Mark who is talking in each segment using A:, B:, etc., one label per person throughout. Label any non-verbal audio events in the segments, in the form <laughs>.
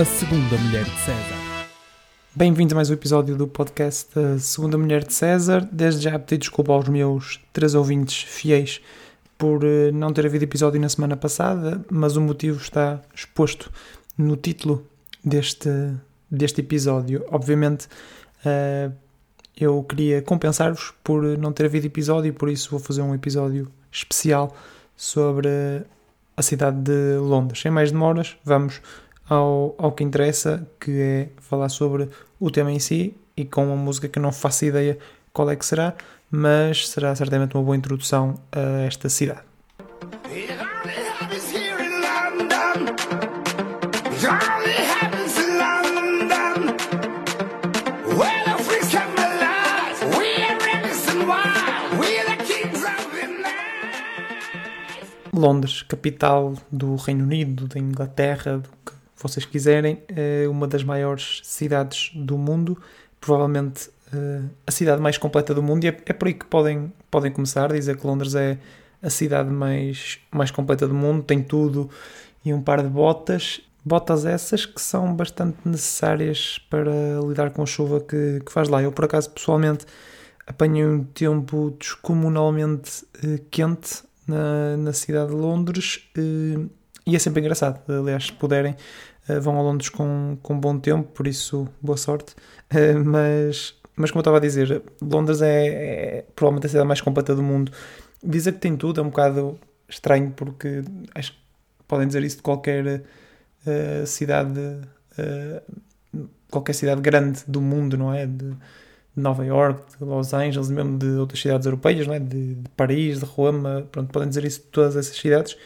A: A Segunda Mulher de César.
B: Bem-vindos a mais um episódio do podcast A Segunda Mulher de César. Desde já pedi desculpa aos meus três ouvintes fiéis por eh, não ter havido episódio na semana passada, mas o motivo está exposto no título deste, deste episódio. Obviamente, uh, eu queria compensar-vos por não ter havido episódio e por isso vou fazer um episódio especial sobre a cidade de Londres. Sem mais demoras, vamos ao, ao que interessa, que é falar sobre o tema em si e com uma música que não faço ideia qual é que será, mas será certamente uma boa introdução a esta cidade. Londres, capital do Reino Unido, da Inglaterra, do vocês quiserem, é uma das maiores cidades do mundo, provavelmente uh, a cidade mais completa do mundo, e é, é, por aí que podem, podem começar dizer que Londres é a cidade mais, mais completa do mundo, tem tudo e um par de botas. Botas essas que são bastante necessárias para lidar com a chuva que, que faz lá. Eu, por acaso, pessoalmente, apanhei um tempo descomunalmente uh, quente na, na cidade de Londres uh, e é sempre engraçado. Aliás, se puderem, vão a Londres com, com bom tempo, por isso, boa sorte. Uh, mas, mas, como eu estava a dizer, Londres é, é, provavelmente a cidade mais completa do mundo. Dizer que tem tudo é um bocado estranho, porque acho que podem dizer isso de qualquer cidade, qualquer cidade grande do mundo, não é? De, de Nova York, de Los Angeles, mesmo de outras cidades europeias, não é? de, de Paris, de Roma, pronto, podem dizer isso de todas essas cidades,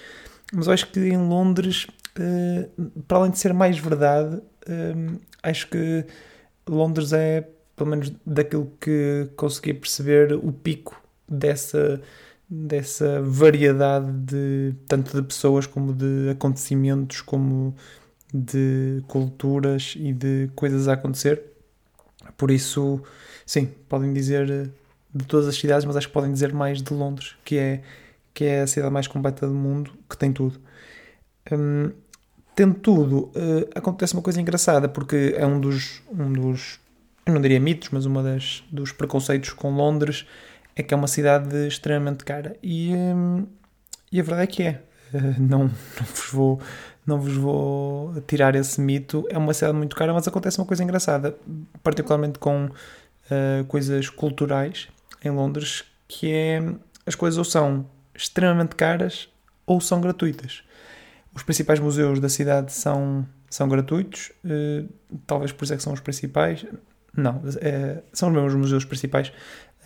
B: mas eu acho que em Londres, uh, para além de ser mais verdade, uh, acho que Londres é, pelo menos daquilo que consegui perceber, o pico dessa, dessa variedade de tanto de pessoas como de acontecimentos, como de culturas e de coisas a acontecer. Por isso, sim, podem dizer eh, de todas as cidades, mas acho que podem dizer mais de Londres, que é, que é a cidade mais completa do mundo, que tem tudo. Hum, tendo tudo, uh, acontece uma coisa engraçada, porque é um dos, um dos, não diria mitos, mas uma das dos preconceitos com Londres é que é uma cidade extremamente cara. E, hum, e a verdade é que é. Uh, não, não vos vou não vos vou tirar esse mito. É uma cidade muito cara, mas acontece uma coisa engraçada, particularmente com uh, coisas culturais em Londres, que é as coisas ou são extremamente caras ou são gratuitas. Os principais museus da cidade são, são gratuitos, uh, talvez por isso é que são os principais. Não, é, são os mesmos museus principais,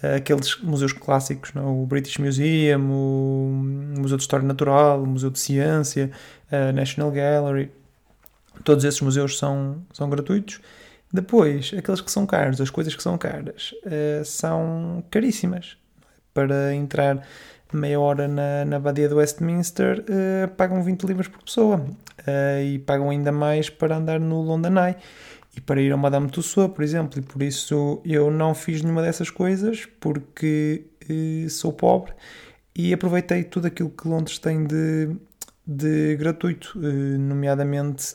B: uh, aqueles museus clássicos, não? o British Museum, o Museu de História Natural, o Museu de Ciência, a National Gallery. Todos esses museus são, são gratuitos. Depois, aqueles que são caros, as coisas que são caras, são caríssimas. Para entrar meia hora na, na Badia do Westminster, uh, pagam 20 libras por pessoa. Uh, e pagam ainda mais para andar no London Eye. E para ir ao Madame Tussauds, por exemplo. E por isso eu não fiz nenhuma dessas coisas, porque sou pobre. E aproveitei tudo aquilo que Londres tem de, de gratuito, nomeadamente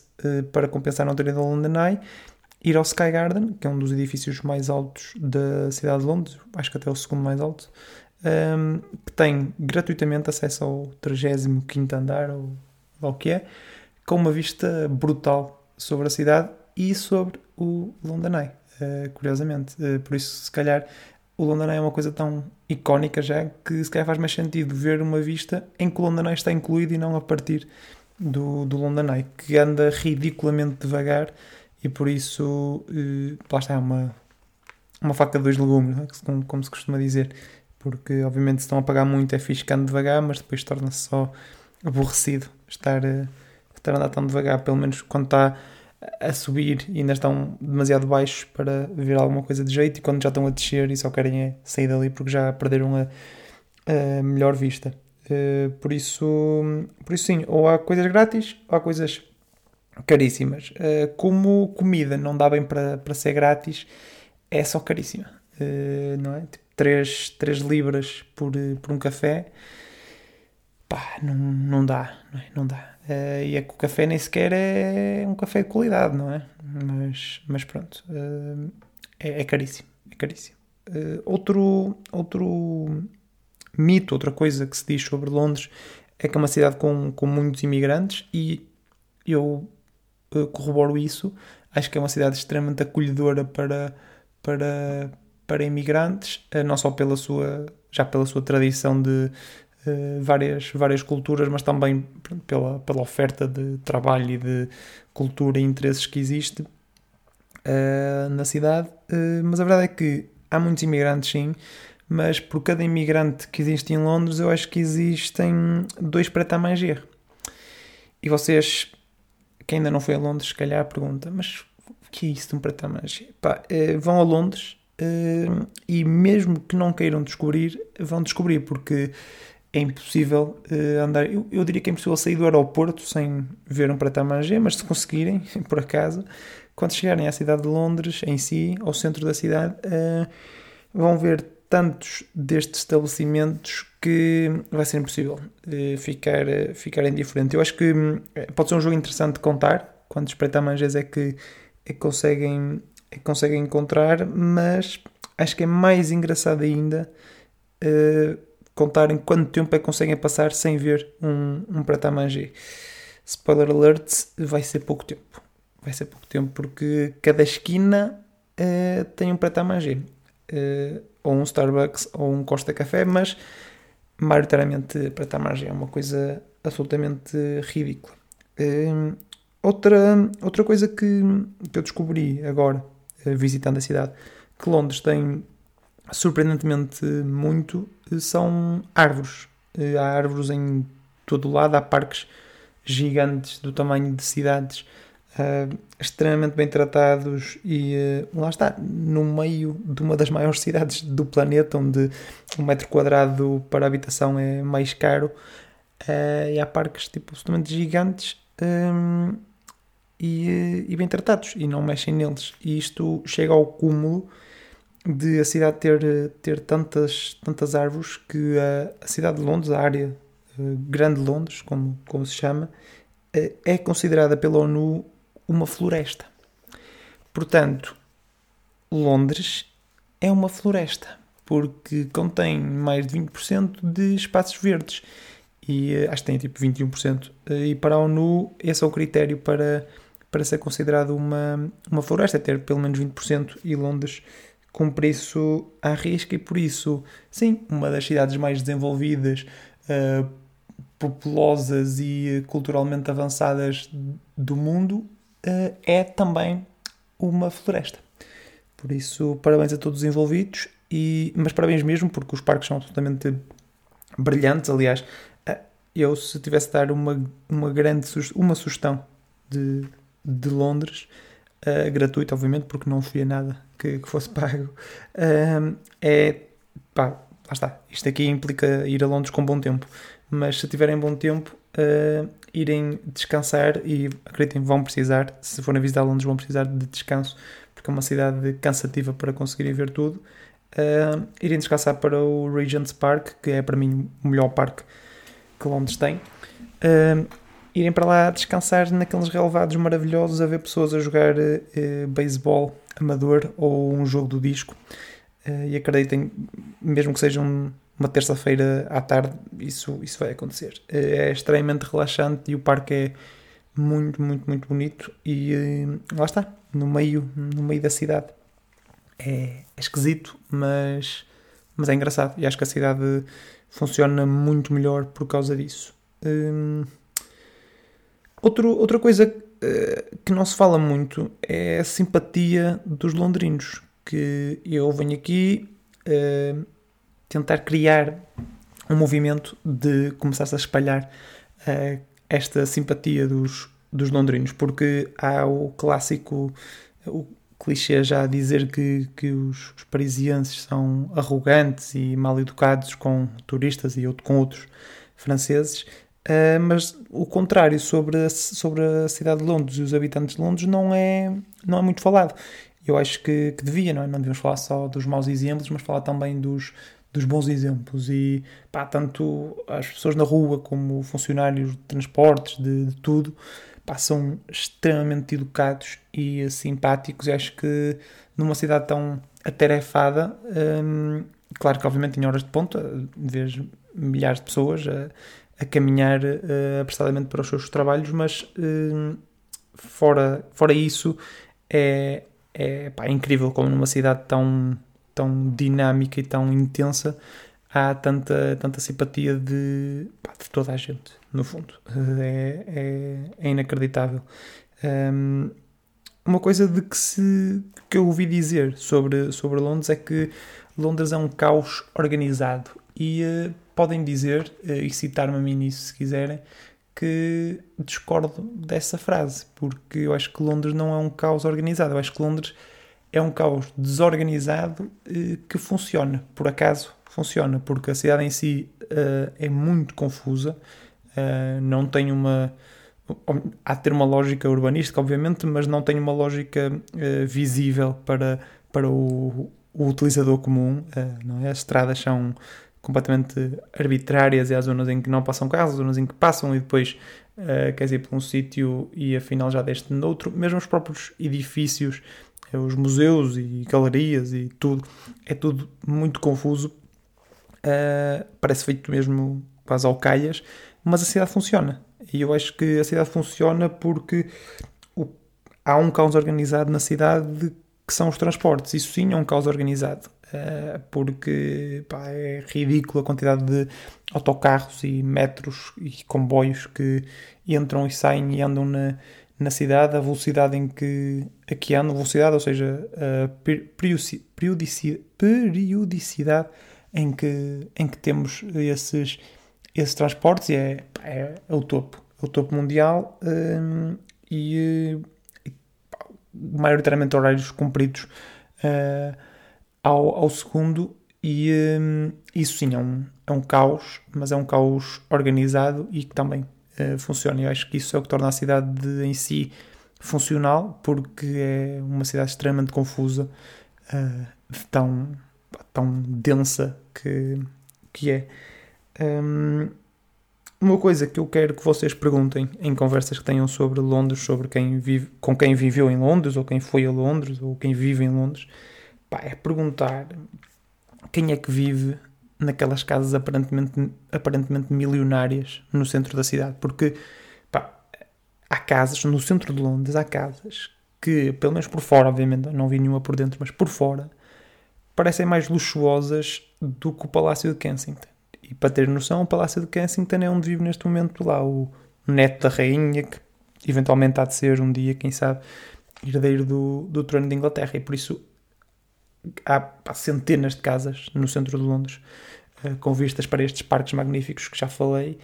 B: para compensar não ter ao London Eye ir ao Sky Garden, que é um dos edifícios mais altos da cidade de Londres, acho que até o segundo mais alto, um, que tem gratuitamente acesso ao 35 andar, ou, ou o que é, com uma vista brutal sobre a cidade e sobre o London Eye, uh, curiosamente. Uh, por isso, se calhar, o London Eye é uma coisa tão icónica já que se calhar faz mais sentido ver uma vista em que o London Eye está incluído e não a partir do, do Eye, que anda ridiculamente devagar e por isso, uh, lá está, é uma, uma faca de dois legumes, é? como, como, se costuma dizer, porque obviamente se estão a pagar muito é ande devagar, mas depois torna-se só aborrecido estar, uh, estar a andar tão devagar, pelo menos quando está a subir e ainda estão demasiado baixos para ver alguma coisa de jeito e quando já estão a descer e só querem é sair dali porque já perderam a, a melhor vista. Uh, por isso, por isso sim, ou há coisas grátis ou há coisas caríssimas. Uh, como comida não dá bem para ser grátis, é só caríssima. Uh, não é? Tipo, 3, 3 libras por, por um café. pá, não, não dá, não, é? não dá. Uh, e é que o café nem sequer é um café de qualidade, não é? Mas, mas pronto, uh, é, é, caríssimo, é caríssimo. Uh, outro, outro mito, outra coisa que se diz sobre Londres é que é uma cidade com, com muitos imigrantes e eu corroboro isso. Acho que é uma cidade extremamente acolhedora para, para, para imigrantes, não só pela sua, já pela sua tradição de, Uh, várias, várias culturas, mas também pela, pela oferta de trabalho e de cultura e interesses que existe uh, na cidade. Uh, mas a verdade é que há muitos imigrantes, sim, mas por cada imigrante que existe em Londres, eu acho que existem dois para Tamanger. E vocês, que ainda não foi a Londres, se calhar pergunta, mas o que é isso de um para Tamanger? vão a Londres e mesmo que não queiram descobrir, vão descobrir, porque é impossível uh, andar. Eu, eu, diria que é impossível sair do aeroporto sem ver um pratamangé, mas se conseguirem, <laughs> por acaso, quando chegarem à cidade de Londres, em si, ao centro da cidade, uh, vão ver tantos destes estabelecimentos que vai ser impossível uh, ficar, ficar indiferente. Eu acho que pode ser um jogo interessante de contar quantos pratamangés é que, é que conseguem, conseguem encontrar, mas acho que é mais engraçado ainda. Uh, contarem quanto tempo é que conseguem passar sem ver um, um pratamangé. Spoiler alert, vai ser pouco tempo. Vai ser pouco tempo porque cada esquina uh, tem um pratamangé. Uh, ou um Starbucks ou um Costa Café, mas maioritariamente pratamangé. É uma coisa absolutamente ridícula. Outra, outra coisa que, que eu descobri agora, visitando a cidade, que Londres tem surpreendentemente muito, são árvores. Eh, há árvores em todo o lado, há parques gigantes do tamanho de cidades, uh, extremamente bem tratados e uh, lá está, no meio de uma das maiores cidades do planeta, onde um metro quadrado para habitação é mais caro, uh, e há parques tipo, absolutamente gigantes e, e bem tratados e não mexem neles. E isto chega ao cúmulo de a cidade ter, ter tantas, tantas árvores que a, a cidade de Londres, a área uh, Grande Londres, como, como se chama, uh, é considerada pela ONU uma floresta. Portanto, Londres é uma floresta, porque contém mais de 20% de espaços verdes. E uh, acho que tem tipo 21%. e para a ONU, esse é o critério para, para ser considerado uma, uma floresta, é ter pelo menos 20%. E Londres cumpre isso à risca e por isso, sim, uma das cidades mais desenvolvidas, uh, populosas e culturalmente avançadas do mundo uh, é também uma floresta. Por isso, parabéns a todos os envolvidos, e, mas parabéns mesmo porque os parques são absolutamente brilhantes. Aliás, eu se tivesse de dar uma, uma grande uma sugestão de, de Londres, uh, gratuito, obviamente, porque não fui a nada que, que fosse pago, uh, é pá, lá está. Isto aqui implica ir a Londres com bom tempo, mas se tiverem bom tempo, uh, irem descansar e acreditem, vão precisar, se forem visitar Londres, vão precisar de descanso, porque é uma cidade cansativa para conseguirem ver tudo. Uh, irem descansar para o Regent's Park, que é para mim o melhor parque que Londres tem. Uh, irem para lá descansar naqueles relevados maravilhosos a ver pessoas a jogar uh, beisebol amador ou um jogo do disco. Uh, e acreditem, mesmo que seja um, uma terça-feira à tarde, isso, isso vai acontecer. Uh, é extremamente relaxante e o parque é muito, muito, muito bonito. E lá está, no meio, no meio da cidade. É, é esquisito, mas, mas é engraçado. E acho que a cidade funciona muito melhor por causa disso. Outro, outra coisa uh, que não se fala muito é a simpatia dos londrinos, que eu venho aqui uh, tentar criar um movimento de começar-se a espalhar uh, esta simpatia dos, dos londrinos, porque há o clássico, o clichê já a dizer que, que os, os parisienses são arrogantes e mal educados com turistas e outro, com outros franceses, Uh, mas o contrário sobre a, sobre a cidade de Londres e os habitantes de Londres não é, não é muito falado. Eu acho que, que devia, não é? Não devemos falar só dos maus exemplos, mas falar também dos, dos bons exemplos e pá, tanto as pessoas na rua como funcionários de transportes, de, de tudo, pá, são extremamente educados e simpáticos e acho que numa cidade tão atarefada, hum, claro que obviamente em horas de ponta, vês milhares de pessoas a caminhar uh, apressadamente para os seus trabalhos, mas uh, fora, fora isso é, é, pá, é incrível como numa cidade tão, tão dinâmica e tão intensa há tanta, tanta simpatia de, pá, de toda a gente, no fundo. É, é, é inacreditável. Um, uma coisa de que, se, que eu ouvi dizer sobre, sobre Londres é que Londres é um caos organizado e uh, podem dizer, uh, e citar-me a mim nisso se quiserem, que discordo dessa frase, porque eu acho que Londres não é um caos organizado, eu acho que Londres é um caos desorganizado uh, que funciona, por acaso funciona, porque a cidade em si é muito confusa, não tem uma há de ter uma lógica urbanística, obviamente, mas não tem uma lógica uh, visível para, para o, o utilizador comum. Uh, não é? As estradas são completamente arbitrárias e há zonas em que não passam carros, zonas em que passam e depois uh, queres ir para um sítio e afinal já deste noutro. Mesmo os próprios edifícios, os museus e galerias e tudo, é tudo muito confuso. Uh, parece feito mesmo quase ao calhas, mas a cidade funciona. E eu acho que a cidade funciona porque o, há um caos organizado na cidade que são os transportes. Isso sim é um caos organizado. Uh, porque pá, é ridículo a quantidade de autocarros e metros e comboios que entram e saem e andam na, na cidade, a velocidade em que aqui andam, velocidade, ou seja, a periodicidade, em que, em que temos esses, esses transportes é, é, é o topo o topo mundial um, e, e maioritariamente horários cumpridos uh, ao, ao segundo e um, isso sim é um, é um caos, mas é um caos organizado e que também uh, funciona. Eu acho que isso é o que torna a cidade de, em si funcional, porque é uma cidade extremamente confusa, uh, tão, tão densa que, que é. Um, uma coisa que eu quero que vocês perguntem em conversas que tenham sobre Londres, sobre quem vive, com quem viveu em Londres, ou quem foi a Londres, ou quem vive em Londres, pá, é perguntar quem é que vive naquelas casas aparentemente, aparentemente milionárias no centro da cidade. Porque pá, há casas, no centro de Londres, há casas que, pelo menos por fora, obviamente, não vi nenhuma por dentro, mas por fora, parecem mais luxuosas do que o Palácio de Kensington. E para ter noção, o Palácio de Kensington é onde vive neste momento lá o neto da rainha, que eventualmente há de ser um dia, quem sabe, herdeiro do, do trono de Inglaterra. E por isso há, centenas de casas no centro de Londres uh, com vistas para estes parques magníficos que já falei,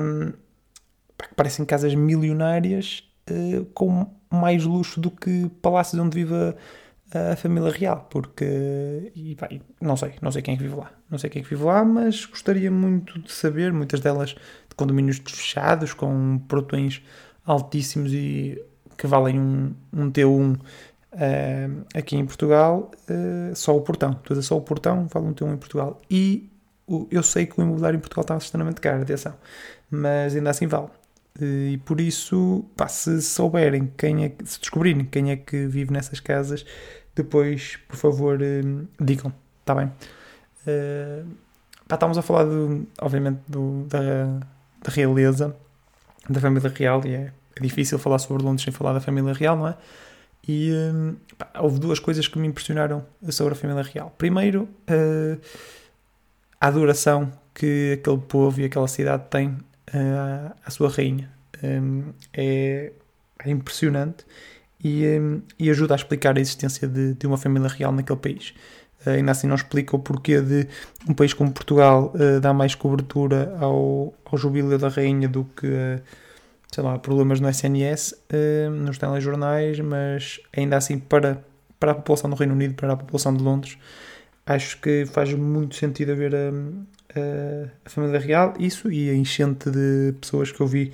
B: um, que parecem casas milionárias uh, com mais luxo do que palácios onde vive a a família real, porque e, pá, não sei, não sei quem é que vive lá, não sei quem é que vive lá, mas gostaria muito de saber, muitas delas de condomínios fechados, com portões altíssimos e que valem um, um T1 uh, aqui em Portugal, uh, só o portão, é só o portão, vale um T1 em Portugal. E o, eu sei que o imobiliário em Portugal está extremamente caro, atenção, mas ainda assim vale. E por isso, pá, se souberem quem é que, se descobrirem quem é que vive nessas casas, depois, por favor, uh, digam, está bem? Uh, pá, estamos a falar, do, obviamente, do, da, da realeza, da família real, e é, é, difícil falar sobre Londres sem falar da família real, não é? E uh, pá, houve duas coisas que me impressionaram sobre a família real. Primeiro, uh, a adoração que aquele povo e aquela cidade têm uh, à sua rainha. Um, é, é impressionante e, um, e ajuda a explicar a existência de, de uma família real naquele país. Uh, ainda assim não explica o porquê de um país como Portugal uh, dar mais cobertura ao, ao jubileu da rainha do que, uh, sei lá, problemas no SNS, uh, nos telejornais, mas ainda assim para, para a população do Reino Unido, para a população de Londres, acho que faz muito sentido haver a, a, a família real, isso e a enchente de pessoas que eu vi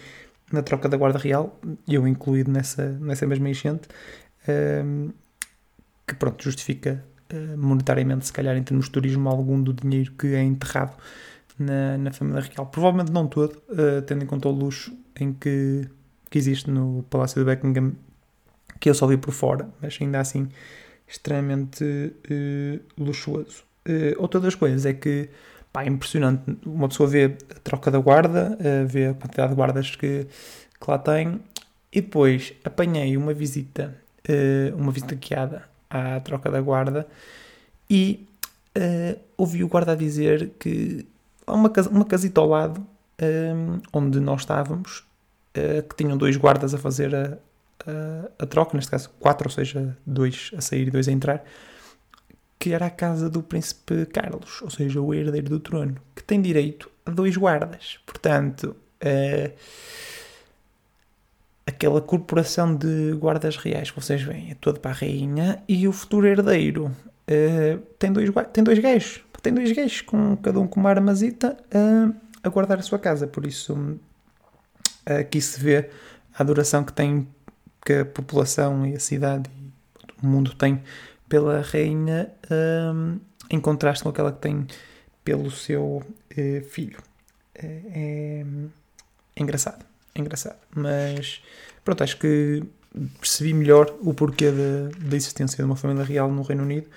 B: na troca da Guarda Real, eu incluído nessa, nessa mesma enchente, que pronto, justifica monetariamente, se calhar em termos de turismo, algum do dinheiro que é enterrado na, na família real. Provavelmente não todo, tendo em conta o luxo em que, que existe no Palácio de Buckingham, que eu só vi por fora, mas ainda assim extremamente uh, luxuoso. Uh, outra das coisas é que pá, é impressionante. Uma pessoa vê a troca da guarda, uh, vê a quantidade de guardas que, que lá tem, e depois apanhei uma visita, uma visita guiada à troca da guarda, e ouvi o guarda dizer que há uma, uma casita ao lado onde nós estávamos, que tinham dois guardas a fazer a, a, a troca, neste caso quatro, ou seja, dois a sair e dois a entrar, que era a casa do príncipe Carlos, ou seja, o herdeiro do trono, que tem direito a dois guardas. Portanto, uh, aquela corporação de guardas reais que vocês veem é toda para a rainha e o futuro herdeiro uh, tem, dois, tem dois gajos, tem dois gajos, com, cada um com uma armazita a guardar a sua casa. Por isso, aqui se vê a adoração que tem que a população e a cidade e o mundo tem pela rainha um, em contraste com aquela que tem pelo seu uh, filho. É, é, é, engraçado, é engraçado. Mas pronto, acho que percebi melhor o porquê da, existência de uma família real no Reino Unido.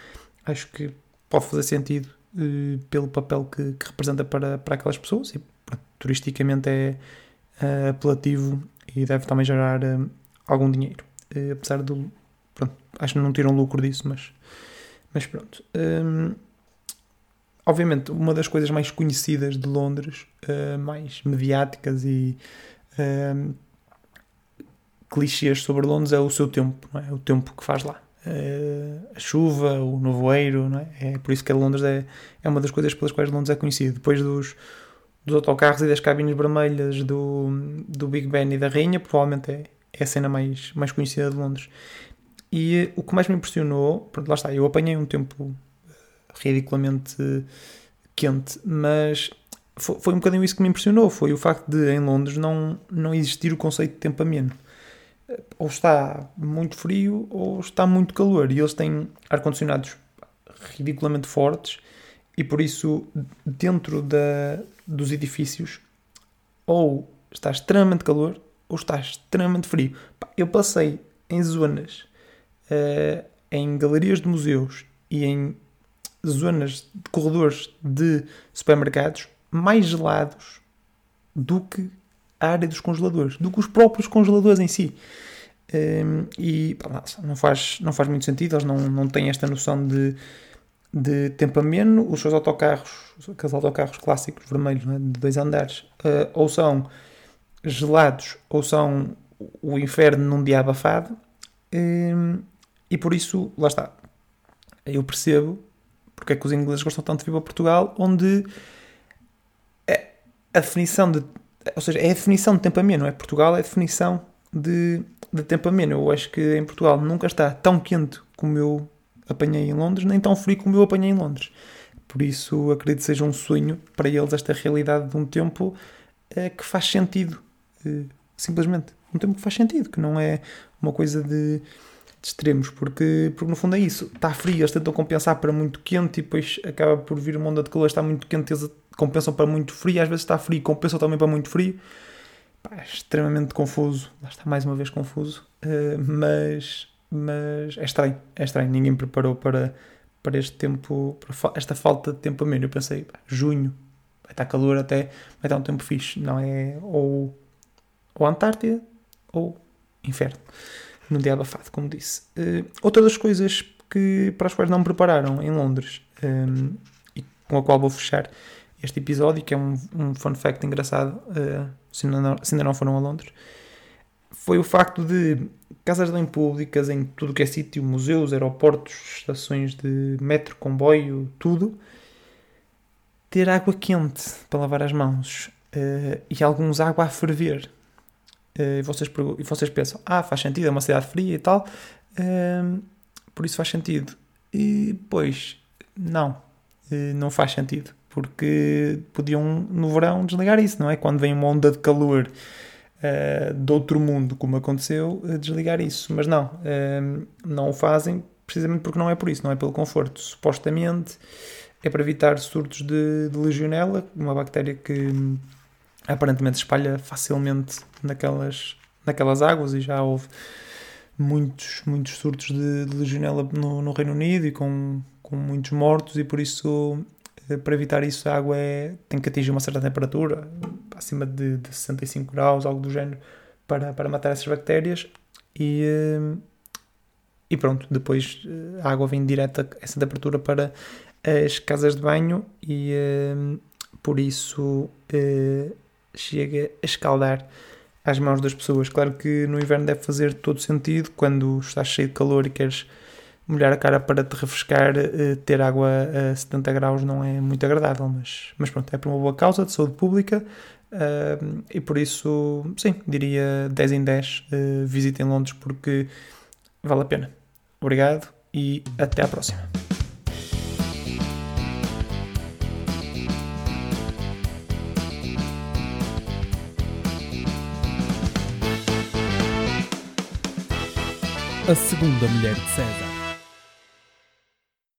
B: Acho que pode fazer sentido uh, pelo papel que, que, representa para, para aquelas pessoas e pronto, turisticamente é uh, apelativo e deve também gerar algum dinheiro. Uh, apesar do. Pronto, acho que não tiram lucro disso, mas, mas pronto. Um, obviamente, uma das coisas mais conhecidas de Londres, uh, mais mediáticas e uh, clichês sobre Londres é o seu tempo, não é? o tempo que faz lá. Uh, a chuva, o nevoeiro, não é? é por isso que Londres é, é uma das coisas pelas quais Londres é conhecido. Depois dos, dos autocarros e das cabines vermelhas do, do Big Ben e da Rainha, provavelmente é, é a cena mais, mais conhecida de Londres. E eh, o que mais me impressionou, pronto, lá está, eu apanhei um tempo eh, ridiculamente quente, mas foi, foi um bocadinho isso que me impressionou, foi o facto de em Londres não, não existir o conceito de tempo ameno. Ou está muito frio ou está muito calor, e eles têm ar-condicionados ridiculamente fortes, e por isso dentro da, dos edifícios ou está extremamente calor ou está extremamente frio. Eu passei em zonas, uh, em galerias de museus e em zonas de corredores de supermercados mais gelados do que a área dos congeladores, do que os próprios congeladores em si. Um, ehm, e pá, não, faz, não faz muito sentido, eles não, não têm esta noção de, de tempo ameno. Os seus autocarros, aqueles autocarros clássicos vermelhos é? de dois andares, uh, ou são gelados ou são o inferno num dia abafado. Hum, e por isso, lá está. Eu percebo porque é que os ingleses gostam tanto de vir para Portugal, onde a definição de. Ou seja, é a definição de tempo ameno, é? Portugal é a definição de, de tempo ameno. Eu acho que em Portugal nunca está tão quente como eu apanhei em Londres, nem tão frio como eu apanhei em Londres. Por isso, acredito que seja um sonho para eles esta realidade de um tempo é, que faz sentido simplesmente. Um tempo que faz sentido, que não é uma coisa de, de, extremos, porque, porque no fundo é isso. Está frio, eles tentam compensar para muito quente e depois acaba por vir uma onda de calor, está muito quente, eles compensam para muito frio, às vezes está frio, compensam também para muito frio. Pá, é extremamente confuso, lá está mais uma vez confuso, uh, mas, mas é estranho, é estranho. Ninguém preparou para, para este tempo, para esta falta de tempo a menos. Eu pensei, pá, junho, vai estar calor até, vai estar um tempo fixe, não é? Ou ou Antártida ou Inferno, no dia abafado, como disse. Uh, outra das coisas que, para as quais não me prepararam em Londres um, ehm, e com a qual vou fechar este episódio, que é um, um fun fact engraçado, uh, se, ainda não, se ainda não foram a Londres, foi o facto de casas de banho públicas em tudo que é sítio, museus, aeroportos, estações de metro, comboio, tudo, ter água quente para lavar as mãos uh, e alguns água a ferver. Eh, e vocês, e vocês pensam, ah, faz sentido, é uma cidade fria e tal, ehm, por isso faz sentido. E depois, não, eh, não faz sentido, porque podiam no verão desligar isso, não é? Quando vem uma onda de calor uh, de outro mundo, como aconteceu, desligar isso, mas não, ehm, não o fazem precisamente porque não é por isso, não é pelo conforto. Supostamente é para evitar surtos de, de legionela, uma bactéria que hum, aparentemente se espalha facilmente naquelas, naquelas águas e já houve muitos, muitos surtos de, de legionela no, no, Reino Unido e com, com muitos mortos e por isso eh, para evitar isso a água é, tem que atingir uma certa temperatura acima de, de 65 graus, algo do género para, para matar essas bactérias e, hum, e pronto, depois eh, a água vem direta a essa temperatura para as casas de banho e hum, por isso chega a escaldar às mãos das pessoas. Claro que no inverno deve fazer todo sentido, quando estás cheio de calor e queres molhar a cara para te refrescar, uh, ter água a 70 graus não é muito agradável, mas, mas pronto, é por uma boa causa de saúde pública. Uh, e por isso, sim, diria 10 em 10, uh, visitem Londres porque vale a pena. Obrigado e até à próxima.
A: A segunda mulher de César.